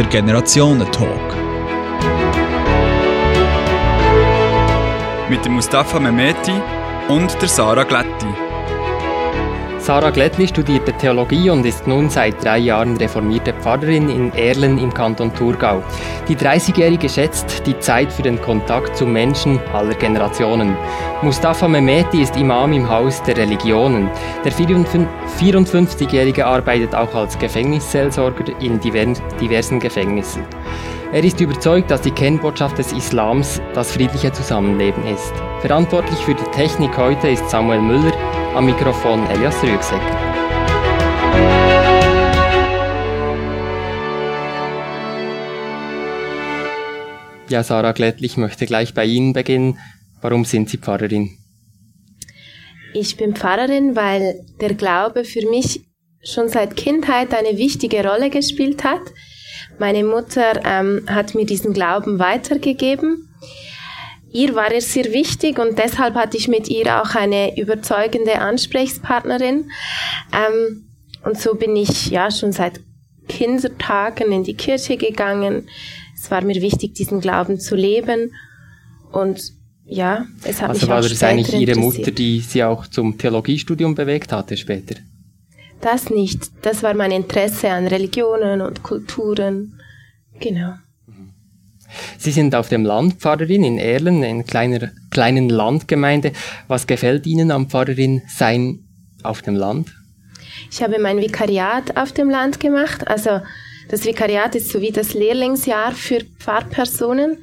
der Generationen-Talk. Mit dem Mustafa Mehmeti und der Sarah Glätti. Sarah Glättli studierte Theologie und ist nun seit drei Jahren reformierte Pfarrerin in Erlen im Kanton Thurgau. Die 30-Jährige schätzt die Zeit für den Kontakt zu Menschen aller Generationen. Mustafa Mehmeti ist Imam im Haus der Religionen. Der 54-Jährige arbeitet auch als Gefängnisseelsorger in diversen Gefängnissen. Er ist überzeugt, dass die Kernbotschaft des Islams das friedliche Zusammenleben ist. Verantwortlich für die Technik heute ist Samuel Müller, am Mikrofon Elias Rüegsegger. Ja, Sarah Glättl, ich möchte gleich bei Ihnen beginnen. Warum sind Sie Pfarrerin? Ich bin Pfarrerin, weil der Glaube für mich schon seit Kindheit eine wichtige Rolle gespielt hat. Meine Mutter ähm, hat mir diesen Glauben weitergegeben Ihr war es sehr wichtig und deshalb hatte ich mit ihr auch eine überzeugende Ansprechpartnerin. Ähm, und so bin ich ja schon seit Kindertagen in die Kirche gegangen. Es war mir wichtig, diesen Glauben zu leben. Und ja, es hat also mich war auch das eigentlich Ihre Mutter, die Sie auch zum Theologiestudium bewegt hatte später? Das nicht. Das war mein Interesse an Religionen und Kulturen. Genau. Sie sind auf dem Land Pfarrerin in Erlen, in kleiner kleinen Landgemeinde. Was gefällt Ihnen am Pfarrerin sein auf dem Land? Ich habe mein Vikariat auf dem Land gemacht. Also das Vikariat ist so wie das Lehrlingsjahr für Pfarrpersonen.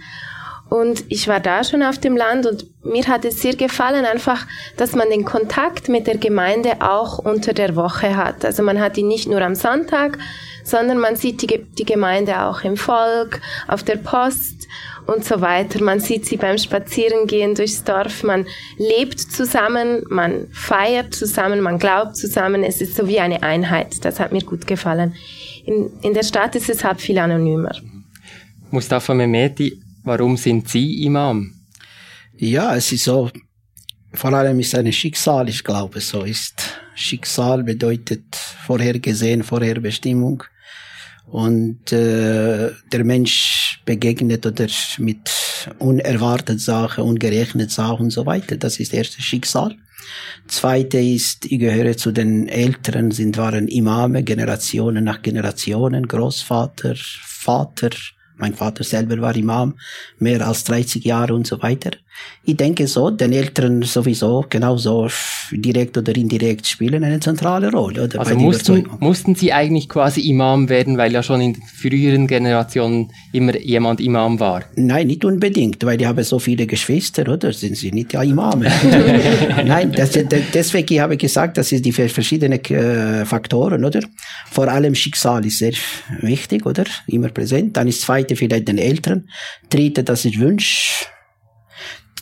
Und ich war da schon auf dem Land und mir hat es sehr gefallen, einfach, dass man den Kontakt mit der Gemeinde auch unter der Woche hat. Also man hat ihn nicht nur am Sonntag, sondern man sieht die, die Gemeinde auch im Volk, auf der Post und so weiter. Man sieht sie beim Spazierengehen durchs Dorf. Man lebt zusammen, man feiert zusammen, man glaubt zusammen. Es ist so wie eine Einheit. Das hat mir gut gefallen. In, in der Stadt ist es halt viel anonymer. Mustafa Mehmeti, warum sind Sie Imam? Ja, es ist so, vor allem ist ein Schicksal, ich glaube, so ist. Schicksal bedeutet vorhergesehen, Vorherbestimmung und äh, der Mensch begegnet oder mit unerwartet Sachen, ungerechnet Sachen und so weiter. Das ist erste Schicksal. Zweite ist, ich gehöre zu den Älteren, sind waren Imame, Generationen nach Generationen, Großvater, Vater, mein Vater selber war Imam, mehr als 30 Jahre und so weiter. Ich denke so, den Eltern sowieso genauso direkt oder indirekt spielen eine zentrale Rolle. Oder also mussten, mussten sie eigentlich quasi Imam werden, weil ja schon in früheren Generationen immer jemand Imam war? Nein, nicht unbedingt, weil ich habe so viele Geschwister, oder? Sind sie nicht ja Imame? Nein, das, deswegen ich habe gesagt, das sind die verschiedenen äh, Faktoren, oder? Vor allem Schicksal ist sehr wichtig, oder? Immer präsent. Dann ist zweite vielleicht den Eltern. Dritte, das ist Wunsch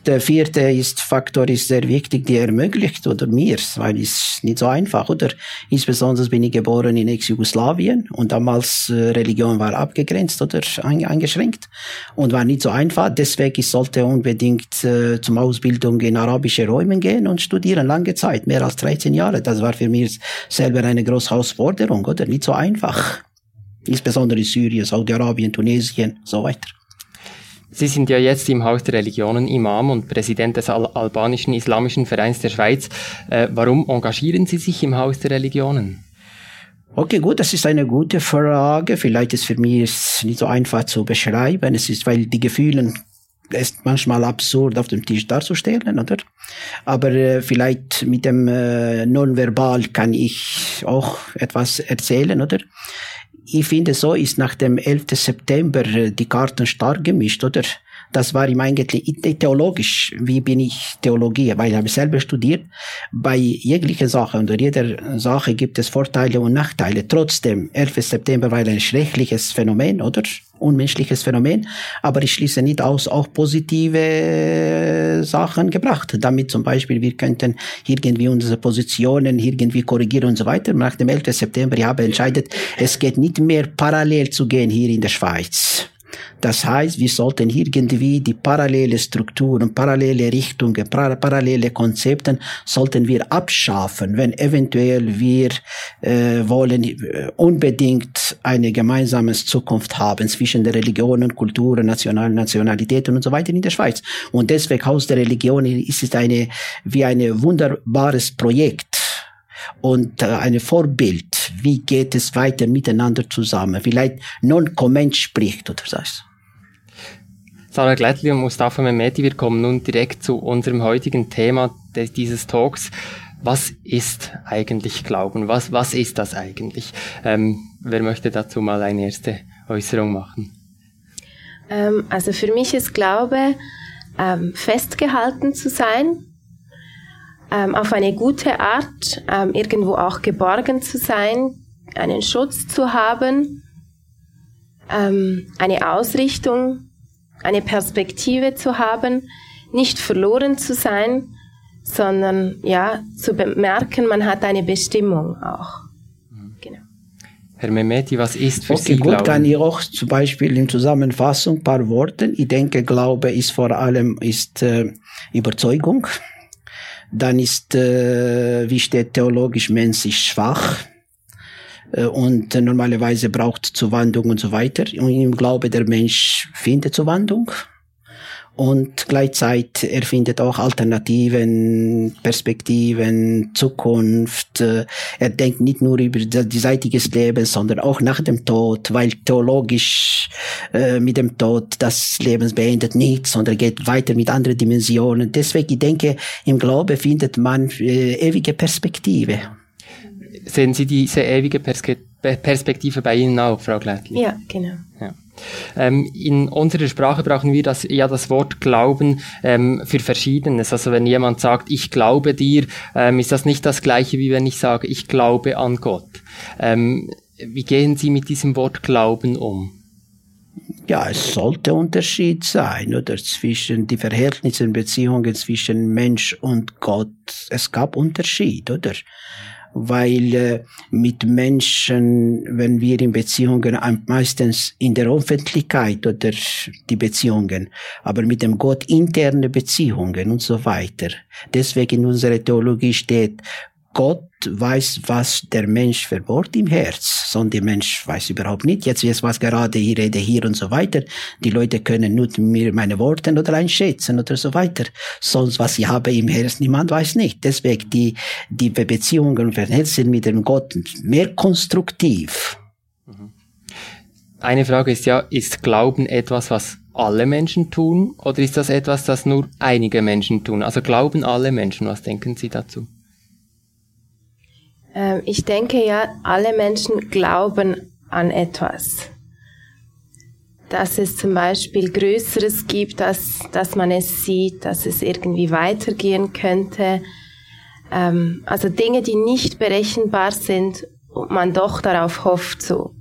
der vierte ist, Faktor ist sehr wichtig, die ermöglicht oder mir, weil es nicht so einfach, oder? Insbesondere bin ich geboren in Ex-Jugoslawien und damals äh, Religion war abgegrenzt oder eingeschränkt und war nicht so einfach. Deswegen ich sollte unbedingt äh, zum Ausbildung in arabische Räumen gehen und studieren lange Zeit, mehr als 13 Jahre. Das war für mich selber eine große Herausforderung, oder? Nicht so einfach. Insbesondere Syrien, Saudi-Arabien, Tunesien, so weiter. Sie sind ja jetzt im Haus der Religionen Imam und Präsident des Al albanischen Islamischen Vereins der Schweiz. Äh, warum engagieren Sie sich im Haus der Religionen? Okay, gut, das ist eine gute Frage. Vielleicht ist für mich nicht so einfach zu beschreiben. Es ist, weil die Gefühle ist manchmal absurd auf dem Tisch darzustellen, oder? Aber äh, vielleicht mit dem äh, Nonverbal kann ich auch etwas erzählen, oder? Ich finde, so ist nach dem 11. September äh, die Karten stark gemischt, oder? Das war ihm eigentlich theologisch. Wie bin ich Theologie? Weil ich habe selber studiert. Bei jeglicher Sache, unter jeder Sache gibt es Vorteile und Nachteile. Trotzdem, 11. September war ein schreckliches Phänomen, oder? Unmenschliches Phänomen. Aber ich schließe nicht aus, auch positive Sachen gebracht. Damit zum Beispiel, wir könnten irgendwie unsere Positionen irgendwie korrigieren und so weiter. Nach dem 11. September, ich habe entscheidet, es geht nicht mehr parallel zu gehen hier in der Schweiz Das heißt, wir sollten irgendwie die parallele Strukturen, parallele Richtungen, parallele Konzepten sollten wir abschaffen, wenn eventuell wir äh, wollen äh, unbedingt eine gemeinsame Zukunft haben zwischen der Religionen, Kulturen, National, Nationalitäten und so weiter in der Schweiz. Und deswegen Haus der Religion ist es eine wie ein wunderbares Projekt und äh, ein Vorbild. Wie geht es weiter miteinander zusammen? Vielleicht Non-Comment spricht oder so. Sarah Glättli und Mustafa Mehmeti, wir kommen nun direkt zu unserem heutigen Thema dieses Talks. Was ist eigentlich Glauben? Was, was ist das eigentlich? Ähm, wer möchte dazu mal eine erste Äußerung machen? Ähm, also für mich ist Glaube ähm, festgehalten zu sein, ähm, auf eine gute Art, ähm, irgendwo auch geborgen zu sein, einen Schutz zu haben, ähm, eine Ausrichtung, eine Perspektive zu haben, nicht verloren zu sein, sondern ja, zu bemerken, man hat eine Bestimmung auch. Genau. Herr Mehmeti, was ist für okay, Sie gut, Glauben? kann ich auch zum Beispiel in Zusammenfassung ein paar Worte. Ich denke, Glaube ist vor allem ist äh, Überzeugung. Dann ist, äh, wie steht theologisch, Mensch ist schwach und normalerweise braucht Zuwandlung und so weiter. Und im Glaube der Mensch findet Zuwandlung und gleichzeitig er findet auch Alternativen, Perspektiven, Zukunft. Äh, er denkt nicht nur über die Seite des Lebens, sondern auch nach dem Tod, weil theologisch äh, mit dem Tod das Leben beendet nicht, sondern geht weiter mit anderen Dimensionen. Deswegen, ich denke, im Glaube findet man äh, ewige Perspektive. Sehen Sie diese ewige Perspektive bei Ihnen auch, Frau Glättli? Ja, genau. Ja. Ähm, in unserer Sprache brauchen wir das, ja das Wort Glauben ähm, für Verschiedenes. Also wenn jemand sagt, ich glaube dir, ähm, ist das nicht das gleiche, wie wenn ich sage, ich glaube an Gott. Ähm, wie gehen Sie mit diesem Wort Glauben um? Ja, es sollte Unterschied sein, oder zwischen die Verhältnisse und Beziehungen zwischen Mensch und Gott. Es gab Unterschied, oder? Weil äh, mit Menschen, wenn wir in Beziehungen, meistens in der Öffentlichkeit oder die Beziehungen, aber mit dem Gott interne Beziehungen und so weiter. Deswegen in unserer Theologie steht, Gott weiß, was der Mensch verbohrt im Herz, sondern der Mensch weiß überhaupt nicht. Jetzt, jetzt was gerade, ich rede hier und so weiter. Die Leute können nur mir meine Worte oder einschätzen oder so weiter. Sonst, was ich habe im Herz, niemand weiß nicht. Deswegen die, die Beziehungen Verhältnisse mit dem Gott mehr konstruktiv. Eine Frage ist ja, ist Glauben etwas, was alle Menschen tun, oder ist das etwas, das nur einige Menschen tun? Also glauben alle Menschen, was denken Sie dazu? Ähm, ich denke ja, alle Menschen glauben an etwas. Dass es zum Beispiel Größeres gibt, dass, dass man es sieht, dass es irgendwie weitergehen könnte. Ähm, also Dinge, die nicht berechenbar sind und man doch darauf hofft so.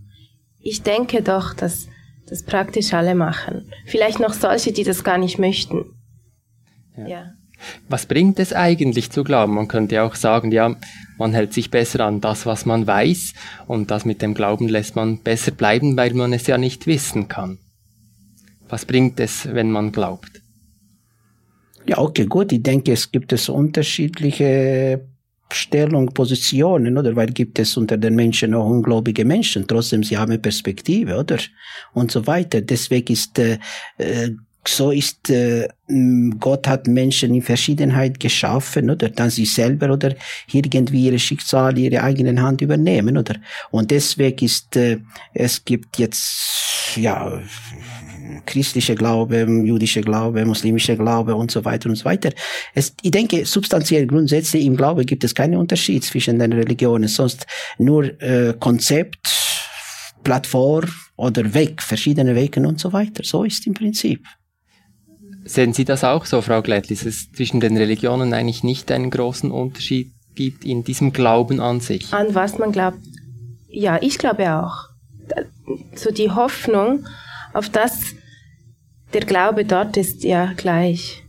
Ich denke doch, dass das praktisch alle machen. Vielleicht noch solche, die das gar nicht möchten. ja. ja. Was bringt es eigentlich zu glauben? Man könnte auch sagen, ja, man hält sich besser an das, was man weiß, und das mit dem Glauben lässt man besser bleiben, weil man es ja nicht wissen kann. Was bringt es, wenn man glaubt? Ja, okay, gut. Ich denke, es gibt es unterschiedliche Stellung, Positionen, oder? Weil gibt es unter den Menschen auch ungläubige Menschen. Trotzdem, sie haben Perspektive, oder? Und so weiter. Deswegen ist äh, äh so ist äh, Gott hat Menschen in Verschiedenheit geschaffen oder dann sie selber oder irgendwie ihre Schicksal ihre eigenen Hand übernehmen oder und deswegen ist äh, es gibt jetzt ja christliche Glaube, jüdische Glaube, muslimische Glaube und so weiter und so weiter. Es, ich denke, substanziell grundsätzlich im Glaube gibt es keinen Unterschied zwischen den Religionen, sonst nur äh, Konzept, Plattform oder Weg, verschiedene Wege und so weiter. So ist im Prinzip. Sehen Sie das auch so, Frau Glättli, dass es zwischen den Religionen eigentlich nicht einen großen Unterschied gibt in diesem Glauben an sich? An was man glaubt? Ja, ich glaube auch. So die Hoffnung auf das, der Glaube dort ist ja gleich.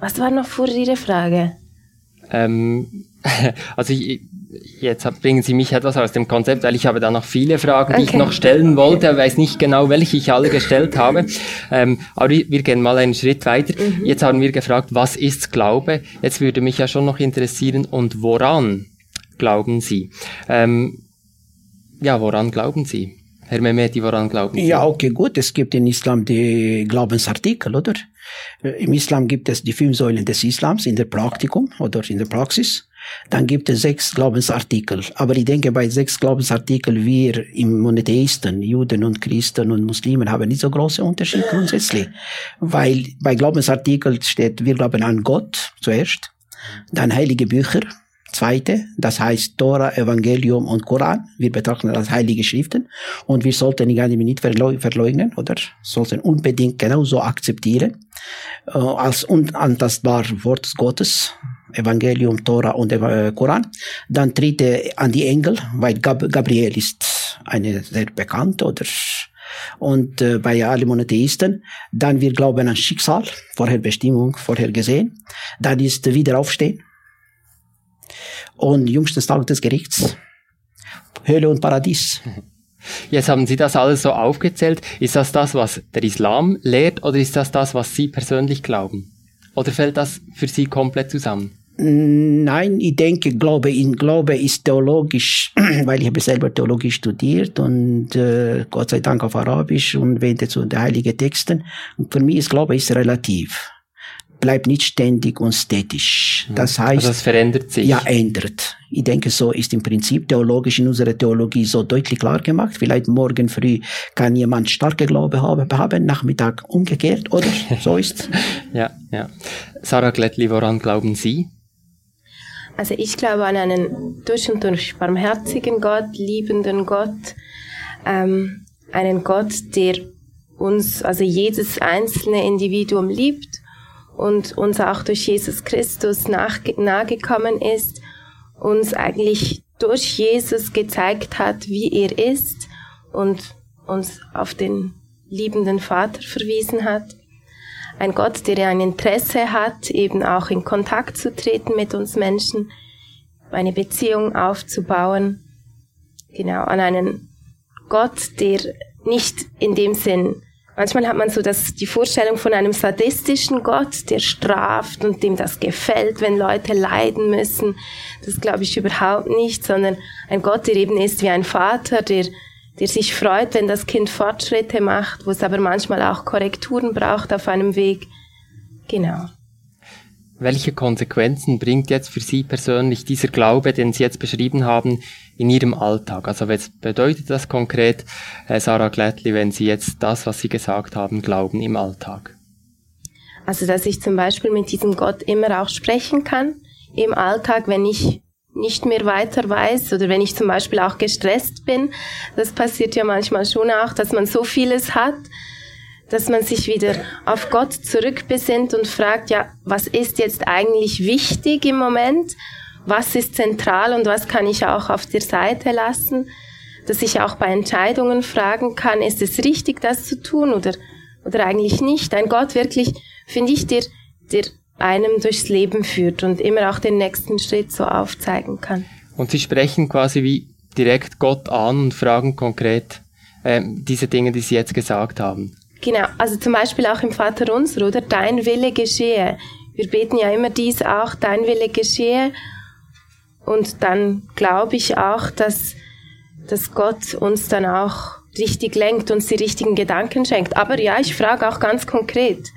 Was war noch vor Ihre Frage? Ähm, also ich, jetzt bringen Sie mich etwas aus dem Konzept, weil ich habe da noch viele Fragen, die okay. ich noch stellen wollte, weiß nicht genau, welche ich alle gestellt habe. Ähm, aber wir gehen mal einen Schritt weiter. Mhm. Jetzt haben wir gefragt, was ist Glaube? Jetzt würde mich ja schon noch interessieren, und woran glauben Sie? Ähm, ja, woran glauben Sie? Herr Mehmeti, woran glauben Sie? Ja, okay, gut. Es gibt im Islam die Glaubensartikel, oder? Äh, Im Islam gibt es die fünf Säulen des Islams in der Praktikum oder in der Praxis. Dann gibt es sechs Glaubensartikel. Aber ich denke, bei sechs Glaubensartikeln, wir im Monotheisten, Juden und Christen und Muslimen haben nicht so große Unterschiede grundsätzlich. Weil bei Glaubensartikeln steht, wir glauben an Gott zuerst, dann heilige Bücher, Zweite, das heißt Tora, Evangelium und Koran. Wir betrachten das als heilige Schriften und wir sollten die nicht verleugnen oder sollten unbedingt genauso akzeptieren äh, als unantastbar Wort Gottes. Evangelium, Tora und äh, Koran. Dann dritte an die Engel, weil Gab Gabriel ist eine sehr bekannte oder und äh, bei allen Monotheisten. Dann wir glauben an Schicksal, vorher Bestimmung, vorher gesehen. Dann ist Wiederaufstehen und jüngstes Tag des Gerichts. Hölle und Paradies. Jetzt haben Sie das alles so aufgezählt. Ist das das, was der Islam lehrt oder ist das das, was Sie persönlich glauben? Oder fällt das für Sie komplett zusammen? Nein, ich denke, Glaube in Glaube ist theologisch, weil ich habe selber Theologie studiert und äh, Gott sei Dank auf Arabisch und wende zu den heiligen Texten. Und für mich ist Glaube ist relativ bleibt nicht ständig und statisch. Mhm. Das heißt, also das verändert sich. Ja, ändert. Ich denke, so ist im Prinzip theologisch in unserer Theologie so deutlich klar gemacht. Vielleicht morgen früh kann jemand starke Glaube haben, haben Nachmittag umgekehrt, oder? So ist. ja, ja. Sarah Glättli, woran glauben Sie? Also ich glaube an einen durch und durch barmherzigen Gott, liebenden Gott, ähm, einen Gott, der uns, also jedes einzelne Individuum liebt und uns auch durch Jesus Christus nahegekommen ist, uns eigentlich durch Jesus gezeigt hat, wie er ist und uns auf den liebenden Vater verwiesen hat. Ein Gott, der ein Interesse hat, eben auch in Kontakt zu treten mit uns Menschen, eine Beziehung aufzubauen. Genau, an einen Gott, der nicht in dem Sinn Manchmal hat man so das, die Vorstellung von einem sadistischen Gott, der straft und dem das gefällt, wenn Leute leiden müssen. Das glaube ich überhaupt nicht, sondern ein Gott, der eben ist wie ein Vater, der, der sich freut, wenn das Kind Fortschritte macht, wo es aber manchmal auch Korrekturen braucht auf einem Weg. Genau. Welche Konsequenzen bringt jetzt für Sie persönlich dieser Glaube, den Sie jetzt beschrieben haben, in Ihrem Alltag? Also was bedeutet das konkret, Sarah Glättli, wenn Sie jetzt das, was Sie gesagt haben, glauben im Alltag? Also dass ich zum Beispiel mit diesem Gott immer auch sprechen kann im Alltag, wenn ich nicht mehr weiter weiß oder wenn ich zum Beispiel auch gestresst bin. Das passiert ja manchmal schon auch, dass man so vieles hat, dass man sich wieder auf Gott zurückbesinnt und fragt, ja, was ist jetzt eigentlich wichtig im Moment? Was ist zentral und was kann ich auch auf der Seite lassen? Dass ich auch bei Entscheidungen fragen kann, ist es richtig, das zu tun oder, oder eigentlich nicht? Ein Gott wirklich, finde ich, der, der einem durchs Leben führt und immer auch den nächsten Schritt so aufzeigen kann. Und Sie sprechen quasi wie direkt Gott an und fragen konkret äh, diese Dinge, die Sie jetzt gesagt haben. Genau, also zum Beispiel auch im Vater unser, oder? Dein Wille geschehe. Wir beten ja immer dies auch, dein Wille geschehe. Und dann glaube ich auch, dass, dass Gott uns dann auch richtig lenkt, uns die richtigen Gedanken schenkt. Aber ja, ich frage auch ganz konkret.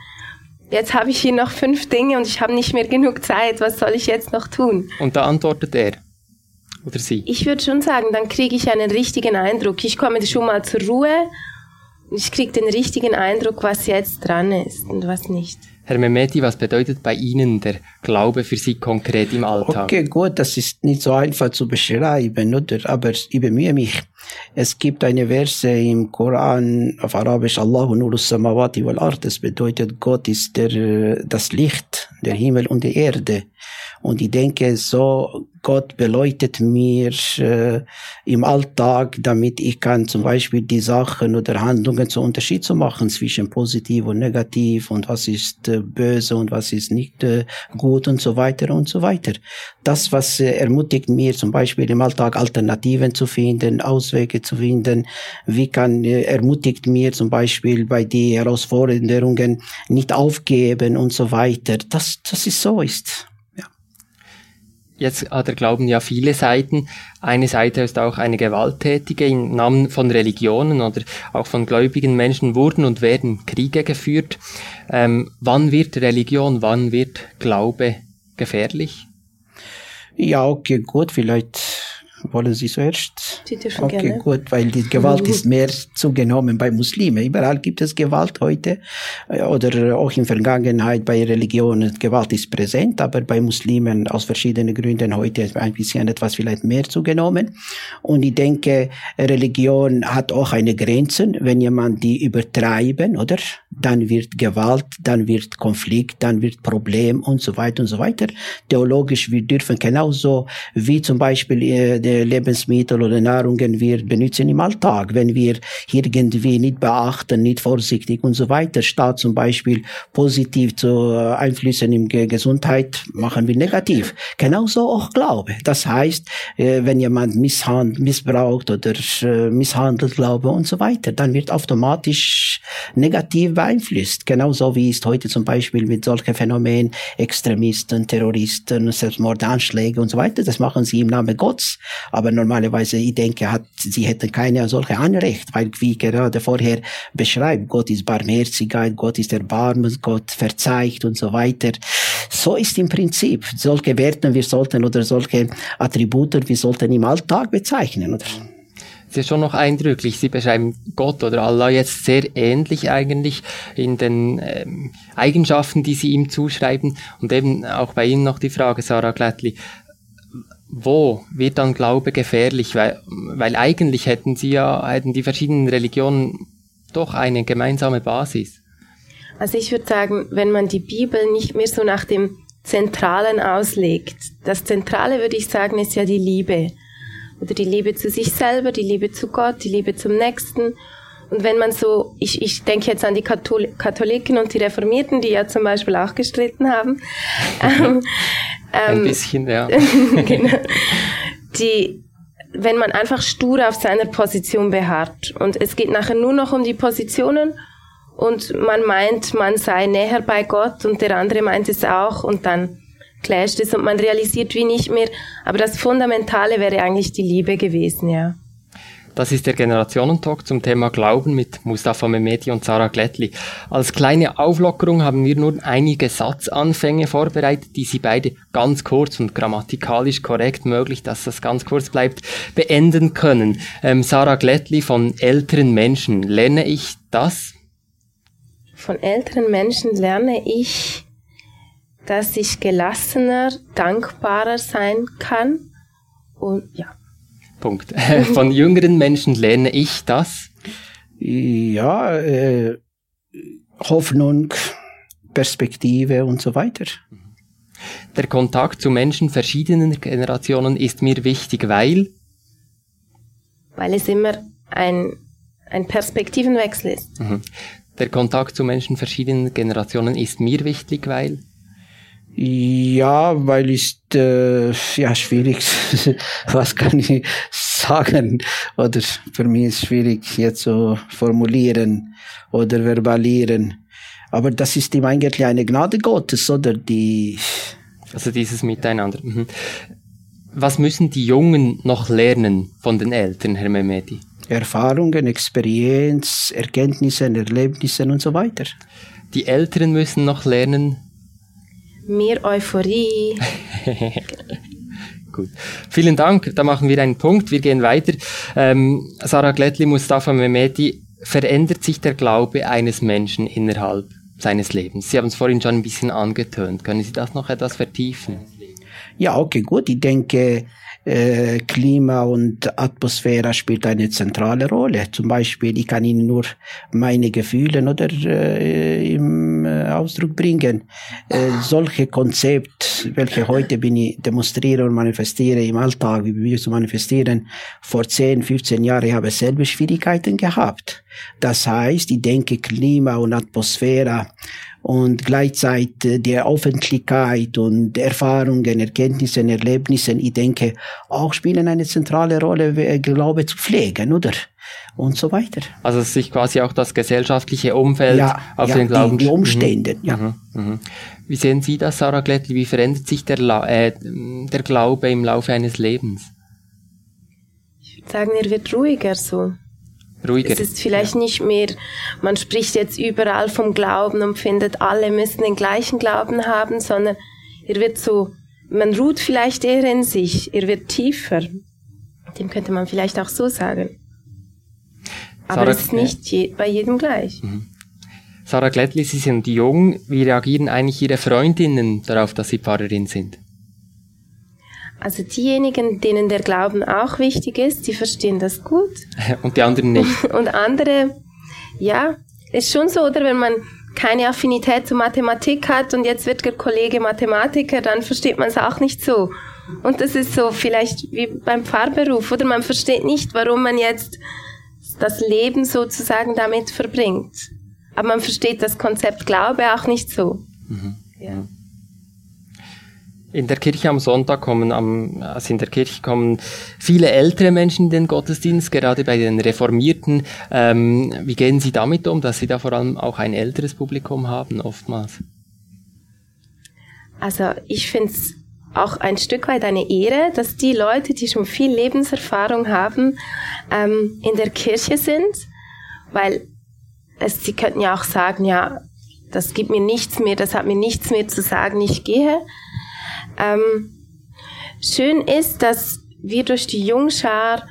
Jetzt habe ich hier noch fünf Dinge und ich habe nicht mehr genug Zeit. Was soll ich jetzt noch tun? Und da antwortet er. Oder sie? Ich würde schon sagen, dann kriege ich einen richtigen Eindruck. Ich komme schon mal zur Ruhe ich kriege den richtigen Eindruck, was jetzt dran ist und was nicht. Herr Mehmeti, was bedeutet bei Ihnen der Glaube für Sie konkret im Alltag? Okay, gut, das ist nicht so einfach zu beschreiben, oder? aber ich bemühe mich. Es gibt eine Verse im Koran auf Arabisch, Allahu nurus samawati wal ard. Das bedeutet, Gott ist der, das Licht, der Himmel und die Erde. Und ich denke, so Gott beleuchtet mir äh, im Alltag, damit ich kann zum Beispiel die Sachen oder Handlungen zu Unterschied zu machen zwischen positiv und negativ und was ist äh, böse und was ist nicht äh, gut und so weiter und so weiter. Das, was äh, ermutigt mir zum Beispiel im Alltag Alternativen zu finden, Auswege zu finden, wie kann, äh, ermutigt mir zum Beispiel bei die Herausforderungen nicht aufgeben und so weiter. Das, das ist so ist. Jetzt hat der Glauben ja viele Seiten. Eine Seite ist auch eine gewalttätige. Im Namen von Religionen oder auch von gläubigen Menschen wurden und werden Kriege geführt. Ähm, wann wird Religion, wann wird Glaube gefährlich? Ja, okay, gut, vielleicht wollen Sie zuerst? Okay, gerne. gut, weil die Gewalt ist mehr zugenommen bei Muslimen. Überall gibt es Gewalt heute äh, oder auch in Vergangenheit bei Religionen. Gewalt ist präsent, aber bei Muslimen aus verschiedenen Gründen heute ein bisschen etwas vielleicht mehr zugenommen. Und ich denke, Religion hat auch eine Grenzen. Wenn jemand die übertreiben, oder? Dann wird Gewalt, dann wird Konflikt, dann wird Problem und so weiter und so weiter. Theologisch, wir dürfen genauso wie zum Beispiel äh, Lebensmittel oder Nahrungen wir benutzen im Alltag. Wenn wir irgendwie nicht beachten, nicht vorsichtig und so weiter, statt zum Beispiel positiv zu Einflüssen in Gesundheit, machen wir negativ. Genauso auch Glaube. Das heißt, äh, wenn jemand misshand, missbraucht oder äh, misshandelt Glaube und so weiter, dann wird automatisch negativ beeinflusst. Genauso wie ist heute zum Beispiel mit solchen Phänomenen Extremisten, Terroristen, Selbstmordanschläge und so weiter. Das machen sie im Namen Gottes. Aber normalerweise, ich denke, hat, sie hätten keine solche Anrecht, weil wie gerade vorher beschreibt, Gott ist Barmherzigkeit, Gott ist Erbarmen, Gott verzeiht und so weiter. So ist im Prinzip. Solche Werte wir sollten oder solche Attribute wir sollten im Alltag bezeichnen, oder? Ist schon noch eindrücklich. Sie beschreiben Gott oder Allah jetzt sehr ähnlich eigentlich in den ähm, Eigenschaften, die Sie ihm zuschreiben. Und eben auch bei Ihnen noch die Frage, Sarah Glättli, wo wird dann Glaube gefährlich? Weil, weil eigentlich hätten sie ja, hätten die verschiedenen Religionen doch eine gemeinsame Basis. Also ich würde sagen, wenn man die Bibel nicht mehr so nach dem Zentralen auslegt, das Zentrale würde ich sagen, ist ja die Liebe. Oder die Liebe zu sich selber, die Liebe zu Gott, die Liebe zum Nächsten. Und wenn man so, ich, ich denke jetzt an die Kathol Katholiken und die Reformierten, die ja zum Beispiel auch gestritten haben. Ähm, Ein ähm, bisschen, ja. genau. Die, wenn man einfach stur auf seiner Position beharrt und es geht nachher nur noch um die Positionen und man meint, man sei näher bei Gott und der andere meint es auch und dann clasht es und man realisiert wie nicht mehr. Aber das Fundamentale wäre eigentlich die Liebe gewesen, ja. Das ist der Generationentalk zum Thema Glauben mit Mustafa Mehmeti und Sarah Glättli. Als kleine Auflockerung haben wir nun einige Satzanfänge vorbereitet, die Sie beide ganz kurz und grammatikalisch korrekt möglich, dass das ganz kurz bleibt, beenden können. Ähm, Sarah Glättli von älteren Menschen. Lerne ich das? Von älteren Menschen lerne ich, dass ich gelassener, dankbarer sein kann und ja. Punkt. Von jüngeren Menschen lerne ich das? Ja, äh, Hoffnung, Perspektive und so weiter. Der Kontakt zu Menschen verschiedener Generationen ist mir wichtig, weil? Weil es immer ein, ein Perspektivenwechsel ist. Mhm. Der Kontakt zu Menschen verschiedener Generationen ist mir wichtig, weil? Ja, weil ist äh, ja schwierig. Was kann ich sagen? Oder für mich ist schwierig jetzt so formulieren oder verbalieren. Aber das ist ihm eigentlich eine Gnade Gottes, oder die. Also dieses Miteinander. Mhm. Was müssen die Jungen noch lernen von den Eltern, Herr Mehmeti? Erfahrungen, Experienz, Erkenntnisse, Erlebnisse und so weiter. Die Älteren müssen noch lernen, mehr Euphorie. Gut. Vielen Dank. Da machen wir einen Punkt. Wir gehen weiter. Ähm, Sarah Glättli, Mustafa Mehmeti, verändert sich der Glaube eines Menschen innerhalb seines Lebens? Sie haben es vorhin schon ein bisschen angetönt. Können Sie das noch etwas vertiefen? Ja, okay, gut. Ich denke, äh, Klima und Atmosphäre spielt eine zentrale Rolle. Zum Beispiel, ich kann Ihnen nur meine Gefühle oder äh, im äh, Ausdruck bringen. Äh, solche Konzept, welche heute bin ich demonstriere und manifestiere im Alltag, wie wir zu manifestieren, vor 10, 15 Jahren habe ich selber Schwierigkeiten gehabt. Das heißt, ich denke Klima und Atmosphäre und gleichzeitig der Öffentlichkeit und Erfahrungen, Erkenntnissen, Erlebnissen, ich denke, auch spielen eine zentrale Rolle, Glaube zu pflegen, oder? Und so weiter. Also sich quasi auch das gesellschaftliche Umfeld ja, auf ja, den Glauben. Die, die Umstände, mhm. ja. Mhm. Mhm. Wie sehen Sie das, Sarah Glättli? Wie verändert sich der, äh, der Glaube im Laufe eines Lebens? Ich würde sagen, er wird ruhiger so ruhiger. Es ist vielleicht ja. nicht mehr, man spricht jetzt überall vom Glauben und findet, alle müssen den gleichen Glauben haben, sondern er wird so, man ruht vielleicht eher in sich, er wird tiefer. Dem könnte man vielleicht auch so sagen. Aber es ist nicht je, bei jedem gleich. Mhm. Sarah Glättli, Sie sind jung. Wie reagieren eigentlich Ihre Freundinnen darauf, dass Sie Pfarrerin sind? Also diejenigen, denen der Glauben auch wichtig ist, die verstehen das gut. Und die anderen nicht. Und andere, ja, ist schon so, oder wenn man keine Affinität zur Mathematik hat und jetzt wird der Kollege Mathematiker, dann versteht man es auch nicht so. Und das ist so vielleicht wie beim Pfarrberuf, oder man versteht nicht, warum man jetzt das Leben sozusagen damit verbringt. Aber man versteht das Konzept Glaube auch nicht so. Mhm. Ja. In der Kirche am Sonntag kommen, am, also in der Kirche kommen viele ältere Menschen in den Gottesdienst, gerade bei den Reformierten. Ähm, wie gehen Sie damit um, dass Sie da vor allem auch ein älteres Publikum haben, oftmals? Also ich finde es auch ein Stück weit eine Ehre, dass die Leute, die schon viel Lebenserfahrung haben, ähm, in der Kirche sind, weil es, sie könnten ja auch sagen, ja, das gibt mir nichts mehr, das hat mir nichts mehr zu sagen, ich gehe. Ähm, schön ist, dass wir durch die Jungschar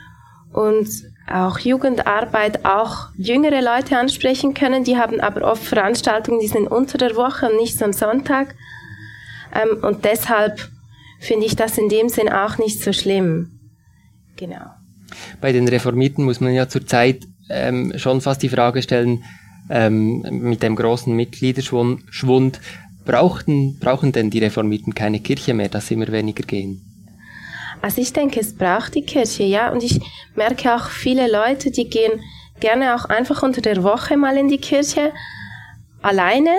und auch Jugendarbeit auch jüngere Leute ansprechen können. Die haben aber oft Veranstaltungen, die sind unter der Woche und nicht am Sonntag. Ähm, und deshalb finde ich das in dem Sinn auch nicht so schlimm. Genau. Bei den Reformierten muss man ja zurzeit ähm, schon fast die Frage stellen, ähm, mit dem großen Mitgliederschwund, brauchten, brauchen denn die Reformierten keine Kirche mehr, dass sie immer weniger gehen? Also ich denke, es braucht die Kirche, ja. Und ich merke auch viele Leute, die gehen gerne auch einfach unter der Woche mal in die Kirche alleine,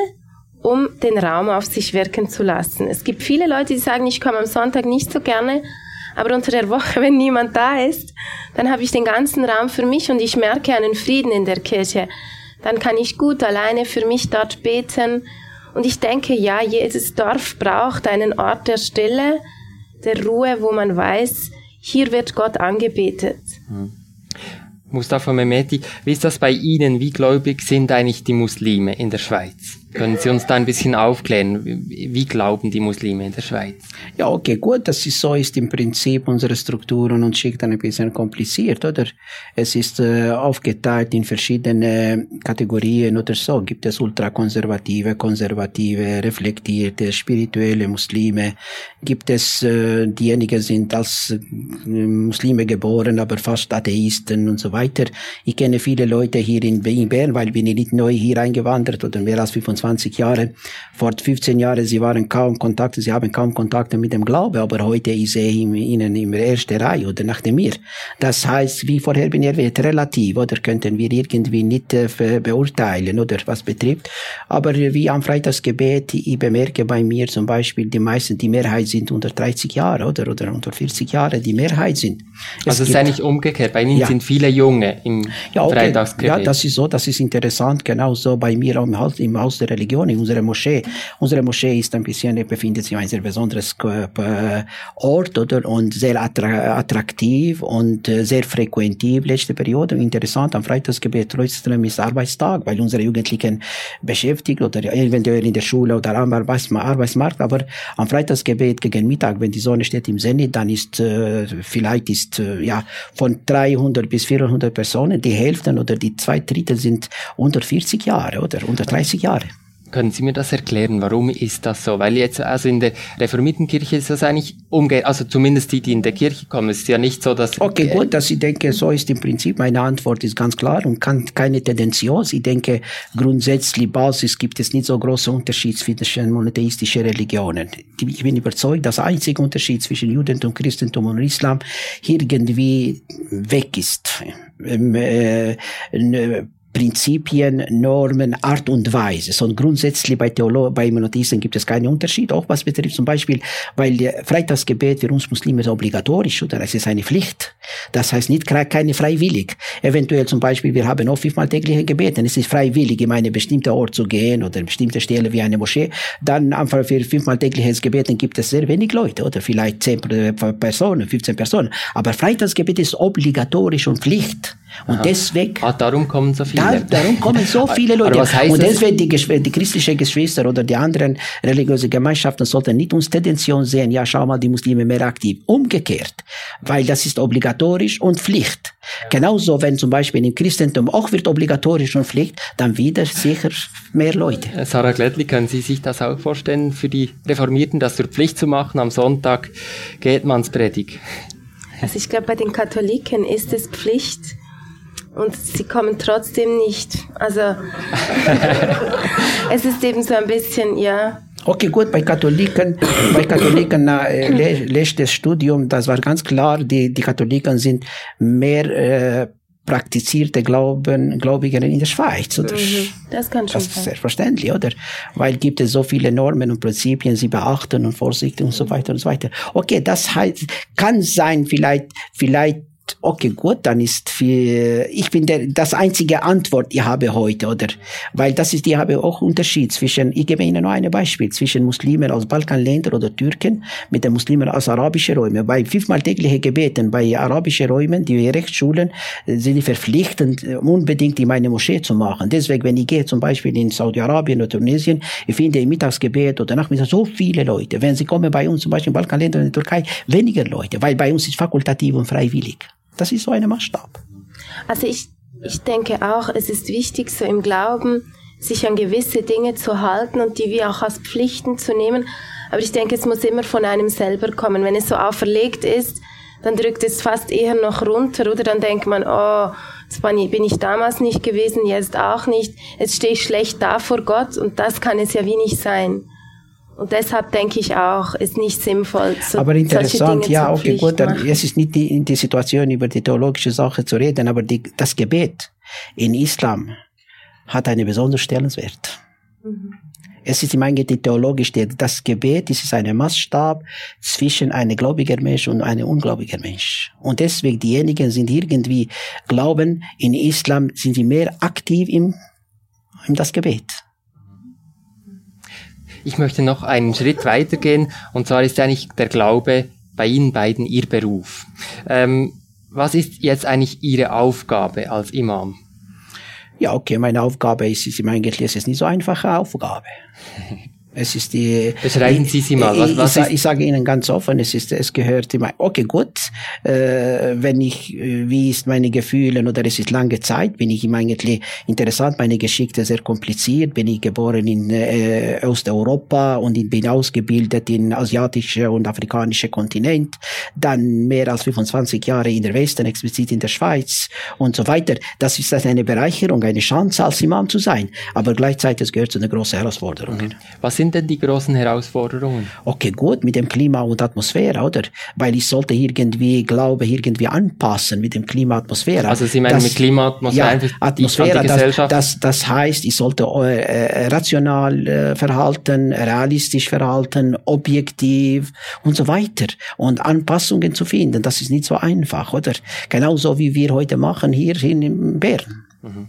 um den Raum auf sich wirken zu lassen. Es gibt viele Leute, die sagen, ich komme am Sonntag nicht so gerne, aber unter der Woche, wenn niemand da ist, dann habe ich den ganzen Raum für mich und ich merke einen Frieden in der Kirche. Dann kann ich gut alleine für mich dort beten und ich denke, ja, jedes Dorf braucht einen Ort der Stille, der Ruhe, wo man weiß, hier wird Gott angebetet. Hm. Mustafa Mehmeti, wie ist das bei Ihnen? Wie gläubig sind eigentlich die Muslime in der Schweiz? Können Sie uns da ein bisschen aufklären? Wie glauben die Muslime in der Schweiz? Ja, okay, gut, dass es so ist im Prinzip unsere Strukturen und Schicht ein bisschen kompliziert, oder? Es ist äh, aufgeteilt in verschiedene Kategorien oder so. Gibt es ultrakonservative, konservative, reflektierte, spirituelle Muslime? Gibt es äh, diejenigen sind als äh, Muslime geboren, aber fast Atheisten und so weiter. Ich kenne viele Leute hier in Bern, weil bin ich nicht neu hier eingewandert oder mehr als 25 20 Jahre. Vor 15 Jahren, sie waren kaum Kontakte, sie haben kaum Kontakte mit dem Glaube, aber heute ich sehe ich ihnen in der ersten Reihe oder nach mir. Das heißt, wie vorher bin erwähnt, relativ, oder könnten wir irgendwie nicht äh, beurteilen, oder was betrifft. Aber wie am Freitagsgebet, ich bemerke bei mir zum Beispiel, die meisten, die Mehrheit sind unter 30 Jahre, oder, oder unter 40 Jahre, die Mehrheit sind. Es also es ist eigentlich umgekehrt. Bei Ihnen ja. sind viele Junge im ja, okay. Freitagsgebet. Ja, das ist so, das ist interessant. Genau so bei mir im Haus, im Haus der Religion, in unserer Moschee. Unsere Moschee ist ein bisschen, befindet sich in einem sehr besonderes äh, Ort, oder? Und sehr attraktiv und äh, sehr frequentiv letzte Periode. Interessant, am Freitagsgebet trotzdem ist Arbeitstag, weil unsere Jugendlichen beschäftigt oder eventuell in der Schule oder am Arbeitsmarkt, aber am Freitagsgebet gegen Mittag, wenn die Sonne steht im Zenit, dann ist äh, vielleicht ist äh, ja von 300 bis 400 Personen die Hälfte oder die zwei Drittel sind unter 40 Jahre oder unter 30 Jahre. Können Sie mir das erklären? Warum ist das so? Weil jetzt, also in der reformierten Kirche ist das eigentlich umgekehrt, also zumindest die, die in der Kirche kommen, ist ja nicht so, dass... Okay, gut, dass ich denke, so ist im Prinzip, meine Antwort ist ganz klar und kann, keine tendenziös. Ich denke, grundsätzlich, Basis gibt es nicht so große Unterschied zwischen monotheistischen Religionen. Ich bin überzeugt, dass der einzige Unterschied zwischen Judentum, Christentum und Islam irgendwie weg ist. Prinzipien, Normen, Art und Weise. So grundsätzlich bei Theolo bei Monotheisten gibt es keinen Unterschied. Auch was betrifft zum Beispiel, weil Freitagsgebet für uns Muslime ist obligatorisch oder es ist eine Pflicht. Das heißt nicht keine freiwillig. Eventuell zum Beispiel, wir haben auch fünfmal tägliche Gebete. Es ist freiwillig, in eine bestimmte Ort zu gehen oder eine bestimmte Stelle wie eine Moschee. Dann einfach für fünfmal tägliches Gebeten gibt es sehr wenig Leute oder vielleicht zehn Personen, 15 Personen. Aber Freitagsgebet ist obligatorisch und Pflicht. Und Aha. deswegen. Ah, darum kommen so viele. Da, darum kommen so viele Leute. was heißt und deswegen die, die christliche Geschwister oder die anderen religiöse Gemeinschaften sollten nicht uns Tendention sehen, ja, schau mal, die Muslime mehr aktiv. Umgekehrt. Weil das ist obligatorisch und Pflicht. Ja. Genauso, wenn zum Beispiel im Christentum auch wird obligatorisch und Pflicht, dann wieder sicher mehr Leute. Äh, Sarah Glättli, können Sie sich das auch vorstellen, für die Reformierten, das zur Pflicht zu machen? Am Sonntag geht man's Predig. Also ich glaube, bei den Katholiken ist es Pflicht, und sie kommen trotzdem nicht. Also es ist eben so ein bisschen, ja. Okay, gut, bei Katholiken, bei Katholiken äh, letztes Studium, das war ganz klar, die, die Katholiken sind mehr äh, praktizierte Glauben, Gläubigen in der Schweiz. Oder? Mhm, das kann schon Das ist selbstverständlich, oder? Weil gibt es so viele Normen und Prinzipien, sie beachten und vorsichtig und so weiter und so weiter. Okay, das heißt, kann sein, vielleicht, vielleicht okay, gut, dann ist für, ich bin der, das einzige Antwort, ich habe heute, oder? Weil das ist, ich habe auch Unterschied zwischen, ich gebe Ihnen nur ein Beispiel, zwischen Muslimen aus Balkanländern oder Türken mit den Muslimen aus arabischen Räumen. Bei fünfmal tägliche Gebeten, bei arabischen Räumen, die Rechtsschulen, sind die verpflichtend, unbedingt in meine Moschee zu machen. Deswegen, wenn ich gehe zum Beispiel in Saudi-Arabien oder Tunesien, ich finde im Mittagsgebet oder Nachmittag so viele Leute. Wenn sie kommen bei uns zum Beispiel in Balkanländern in der Türkei, weniger Leute, weil bei uns ist fakultativ und freiwillig. Das ist so ein Maßstab. Also ich, ich denke auch, es ist wichtig, so im Glauben, sich an gewisse Dinge zu halten und die wir auch als Pflichten zu nehmen. Aber ich denke, es muss immer von einem selber kommen. Wenn es so auferlegt ist, dann drückt es fast eher noch runter oder dann denkt man, oh, das bin ich damals nicht gewesen, jetzt auch nicht. Jetzt stehe ich schlecht da vor Gott und das kann es ja wie nicht sein. Und deshalb denke ich auch, ist nicht sinnvoll. So aber interessant, ja, okay, gut, dann, es ist nicht die, die Situation, über die theologische Sache zu reden, aber die, das Gebet in Islam hat einen besonderen Stellenwert. Mhm. Es ist im Eigentlichen theologisch, das Gebet ist ein Maßstab zwischen einem gläubiger Mensch und einem ungläubiger Mensch. Und deswegen diejenigen sind irgendwie glauben, in Islam sind sie mehr aktiv im, im das Gebet. Ich möchte noch einen Schritt weitergehen und zwar ist eigentlich der Glaube bei Ihnen beiden Ihr Beruf. Ähm, was ist jetzt eigentlich Ihre Aufgabe als Imam? Ja, okay, meine Aufgabe ist, ist eigentlich es ist nicht so einfache Aufgabe. Es ist die. Beschreiben Sie sie mal. Was, was ich, ich, ich, sage Ihnen ganz offen, es ist, es gehört immer. Okay, gut. Äh, wenn ich, äh, wie ist meine Gefühle oder es ist lange Zeit, bin ich ihm eigentlich interessant. Meine Geschichte sehr kompliziert. Bin ich geboren in äh, Osteuropa und ich bin ausgebildet in asiatische und afrikanische Kontinent. Dann mehr als 25 Jahre in der Westen, explizit in der Schweiz und so weiter. Das ist eine Bereicherung, eine Chance als Imam zu sein. Aber gleichzeitig es gehört zu einer großen Herausforderung. Was sind denn die großen Herausforderungen? Okay, gut, mit dem Klima und Atmosphäre, oder? Weil ich sollte irgendwie Glaube irgendwie anpassen mit dem Klima Atmosphäre. Also Sie meinen das, mit Klima Atmosphäre? Ja, Atmosphäre, das, das, das heißt, ich sollte äh, rational äh, verhalten, realistisch verhalten, objektiv und so weiter. Und Anpassungen zu finden, das ist nicht so einfach, oder? Genauso wie wir heute machen hier in Bern. Mhm.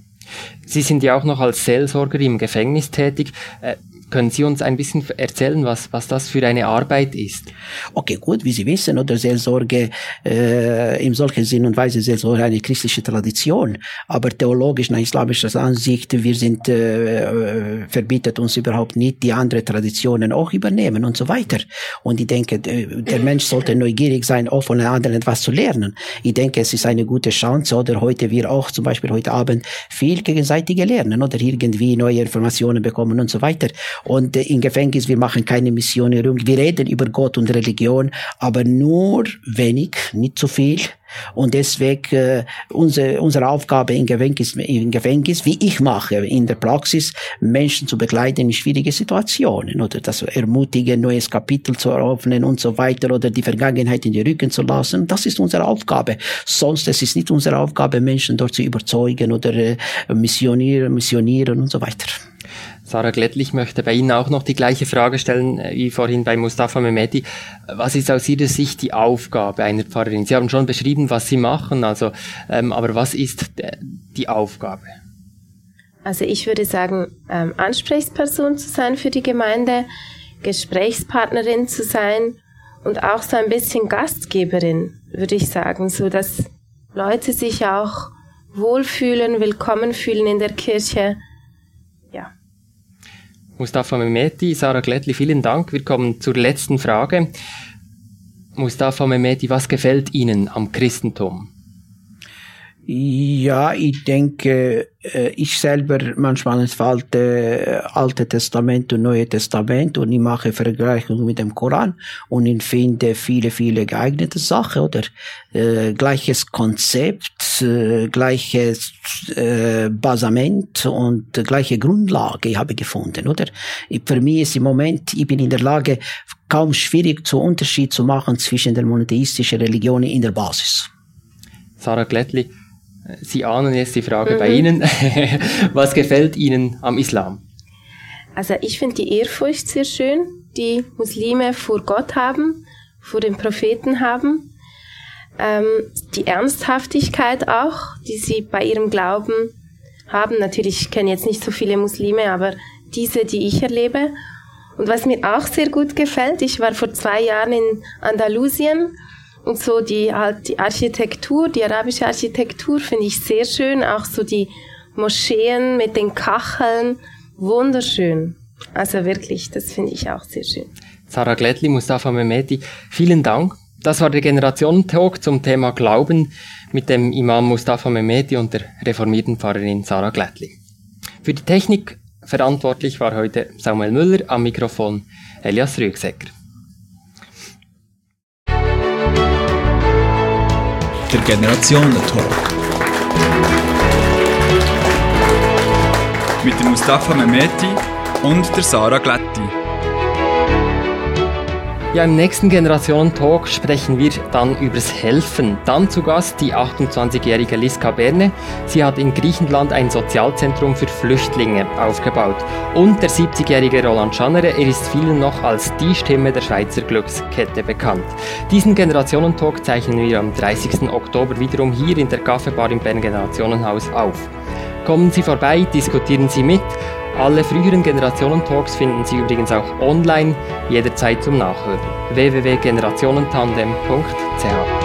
Sie sind ja auch noch als Seelsorger im Gefängnis tätig. Äh, können Sie uns ein bisschen erzählen, was, was das für eine Arbeit ist? Okay, gut, wie Sie wissen, oder Seelsorge äh, im solchen Sinn und Weise Seelsorge eine christliche Tradition, aber theologisch nach islamischer Ansicht, wir sind äh, verbietet uns überhaupt nicht, die andere Traditionen auch übernehmen und so weiter. Und ich denke, der Mensch sollte neugierig sein, auch von anderen etwas zu lernen. Ich denke, es ist eine gute Chance, oder heute wir auch zum Beispiel heute Abend viel gegenseitige Lernen oder irgendwie neue Informationen bekommen und so weiter. Und äh, im Gefängnis, wir machen keine Missionierung. Wir reden über Gott und Religion, aber nur wenig, nicht zu viel. Und deswegen äh, unsere, unsere Aufgabe im Gefängnis, im Gefängnis, wie ich mache in der Praxis, Menschen zu begleiten in schwierige Situationen oder das ermutigen, neues Kapitel zu eröffnen und so weiter oder die Vergangenheit in die Rücken zu lassen. Das ist unsere Aufgabe. Sonst es ist nicht unsere Aufgabe, Menschen dort zu überzeugen oder äh, missionieren, missionieren und so weiter. Sarah Glättlich möchte bei Ihnen auch noch die gleiche Frage stellen äh, wie vorhin bei Mustafa Mehmeti. Was ist aus Ihrer Sicht die Aufgabe einer Pfarrerin? Sie haben schon beschrieben, was Sie machen, also, ähm, aber was ist die Aufgabe? Also ich würde sagen, ähm, Ansprechperson zu sein für die Gemeinde, Gesprächspartnerin zu sein und auch so ein bisschen Gastgeberin, würde ich sagen, so dass Leute sich auch wohlfühlen, willkommen fühlen in der Kirche. Mustafa Mehmeti, Sarah Glättli, vielen Dank. Wir kommen zur letzten Frage. Mustafa Mehmeti, was gefällt Ihnen am Christentum? Ja, ich denke, äh, ich selber manchmal entfalte äh, Alte Testament und Neue Testament und ich mache Vergleichungen mit dem Koran und ich finde viele, viele geeignete Sachen oder äh, gleiches Konzept, äh, gleiches äh, Basament und gleiche Grundlage ich habe gefunden, oder? Für mich ist im Moment, ich bin in der Lage, kaum schwierig zu Unterschied zu machen zwischen den monotheistischen Religionen in der Basis. Sarah Glättli, Sie ahnen jetzt die Frage mhm. bei Ihnen. Was gefällt Ihnen am Islam? Also ich finde die Ehrfurcht sehr schön, die Muslime vor Gott haben, vor den Propheten haben. Ähm, die Ernsthaftigkeit auch, die sie bei ihrem Glauben haben. Natürlich, ich kenne jetzt nicht so viele Muslime, aber diese, die ich erlebe. Und was mir auch sehr gut gefällt, ich war vor zwei Jahren in Andalusien und so die halt die Architektur, die arabische Architektur finde ich sehr schön, auch so die Moscheen mit den Kacheln, wunderschön. Also wirklich, das finde ich auch sehr schön. Sarah Glättli, Mustafa Mehmeti, vielen Dank. Das war der Generationentalk zum Thema Glauben mit dem Imam Mustafa Mehmeti und der reformierten Pfarrerin Sarah Glättli. Für die Technik verantwortlich war heute Samuel Müller, am Mikrofon Elias Rügsecker. Der Generationentalk. Mit dem Mustafa Mehmeti und der Sarah Glätti. Ja, im nächsten Generationen-Talk sprechen wir dann übers Helfen. Dann zu Gast die 28-jährige Liska Berne. Sie hat in Griechenland ein Sozialzentrum für Flüchtlinge aufgebaut. Und der 70-jährige Roland Schanere, er ist vielen noch als die Stimme der Schweizer Glückskette bekannt. Diesen Generationen-Talk zeichnen wir am 30. Oktober wiederum hier in der Kaffeebar im Bern Generationenhaus auf. Kommen Sie vorbei, diskutieren Sie mit. Alle früheren Generationen-Talks finden Sie übrigens auch online, jederzeit zum Nachhören. www.generationentandem.ch